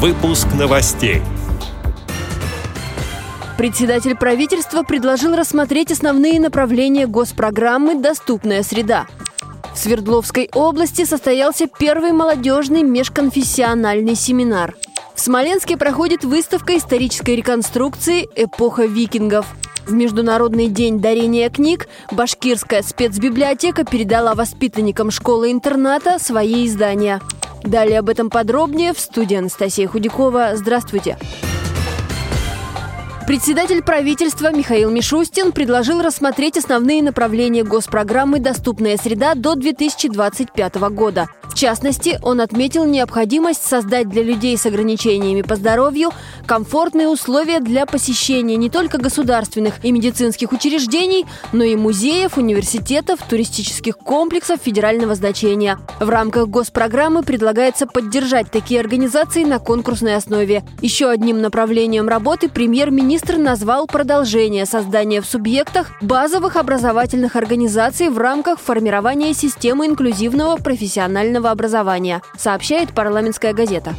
Выпуск новостей. Председатель правительства предложил рассмотреть основные направления госпрограммы «Доступная среда». В Свердловской области состоялся первый молодежный межконфессиональный семинар. В Смоленске проходит выставка исторической реконструкции «Эпоха викингов». В Международный день дарения книг Башкирская спецбиблиотека передала воспитанникам школы-интерната свои издания. Далее об этом подробнее в студии Анастасия Худякова. Здравствуйте! Здравствуйте! Председатель правительства Михаил Мишустин предложил рассмотреть основные направления госпрограммы «Доступная среда» до 2025 года. Частности, он отметил необходимость создать для людей с ограничениями по здоровью комфортные условия для посещения не только государственных и медицинских учреждений, но и музеев, университетов, туристических комплексов федерального значения. В рамках госпрограммы предлагается поддержать такие организации на конкурсной основе. Еще одним направлением работы премьер-министр Министр назвал продолжение создания в субъектах базовых образовательных организаций в рамках формирования системы инклюзивного профессионального образования, сообщает парламентская газета.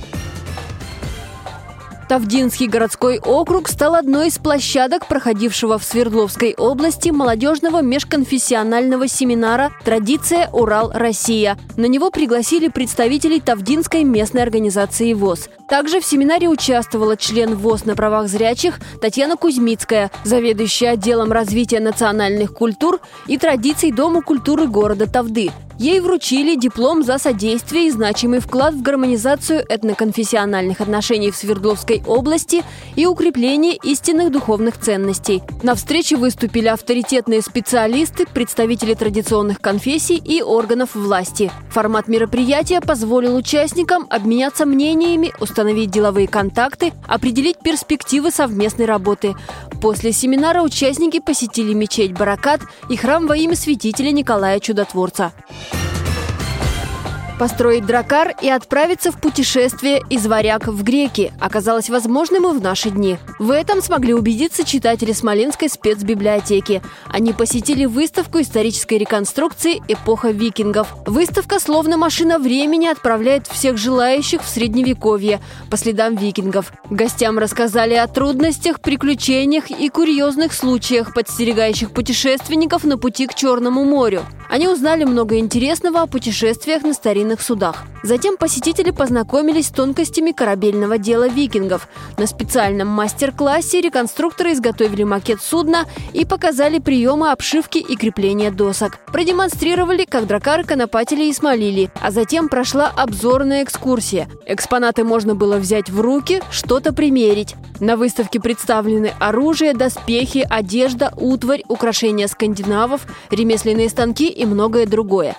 Тавдинский городской округ стал одной из площадок проходившего в Свердловской области молодежного межконфессионального семинара «Традиция Урал-Россия». На него пригласили представителей Тавдинской местной организации ВОЗ. Также в семинаре участвовала член ВОЗ на правах зрячих Татьяна Кузьмицкая, заведующая отделом развития национальных культур и традиций Дома культуры города Тавды. Ей вручили диплом за содействие и значимый вклад в гармонизацию этноконфессиональных отношений в Свердловской области и укрепление истинных духовных ценностей. На встрече выступили авторитетные специалисты, представители традиционных конфессий и органов власти. Формат мероприятия позволил участникам обменяться мнениями, установить деловые контакты, определить перспективы совместной работы. После семинара участники посетили мечеть Баракат и храм во имя святителя Николая Чудотворца построить дракар и отправиться в путешествие из Варяг в Греки оказалось возможным и в наши дни. В этом смогли убедиться читатели Смоленской спецбиблиотеки. Они посетили выставку исторической реконструкции «Эпоха викингов». Выставка, словно машина времени, отправляет всех желающих в Средневековье по следам викингов. Гостям рассказали о трудностях, приключениях и курьезных случаях, подстерегающих путешественников на пути к Черному морю. Они узнали много интересного о путешествиях на старинных судах. Затем посетители познакомились с тонкостями корабельного дела викингов. На специальном мастер-классе реконструкторы изготовили макет судна и показали приемы обшивки и крепления досок. Продемонстрировали, как дракары конопатили и смолили, а затем прошла обзорная экскурсия. Экспонаты можно было взять в руки, что-то примерить. На выставке представлены оружие, доспехи, одежда, утварь, украшения скандинавов, ремесленные станки и многое другое.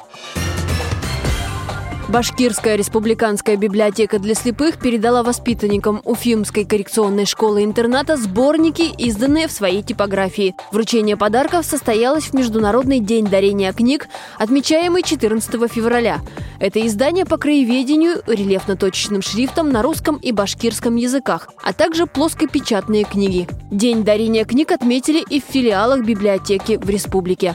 Башкирская республиканская библиотека для слепых передала воспитанникам Уфимской коррекционной школы-интерната сборники, изданные в своей типографии. Вручение подарков состоялось в Международный день дарения книг, отмечаемый 14 февраля. Это издание по краеведению рельефно-точечным шрифтом на русском и башкирском языках, а также плоскопечатные книги. День дарения книг отметили и в филиалах библиотеки в республике.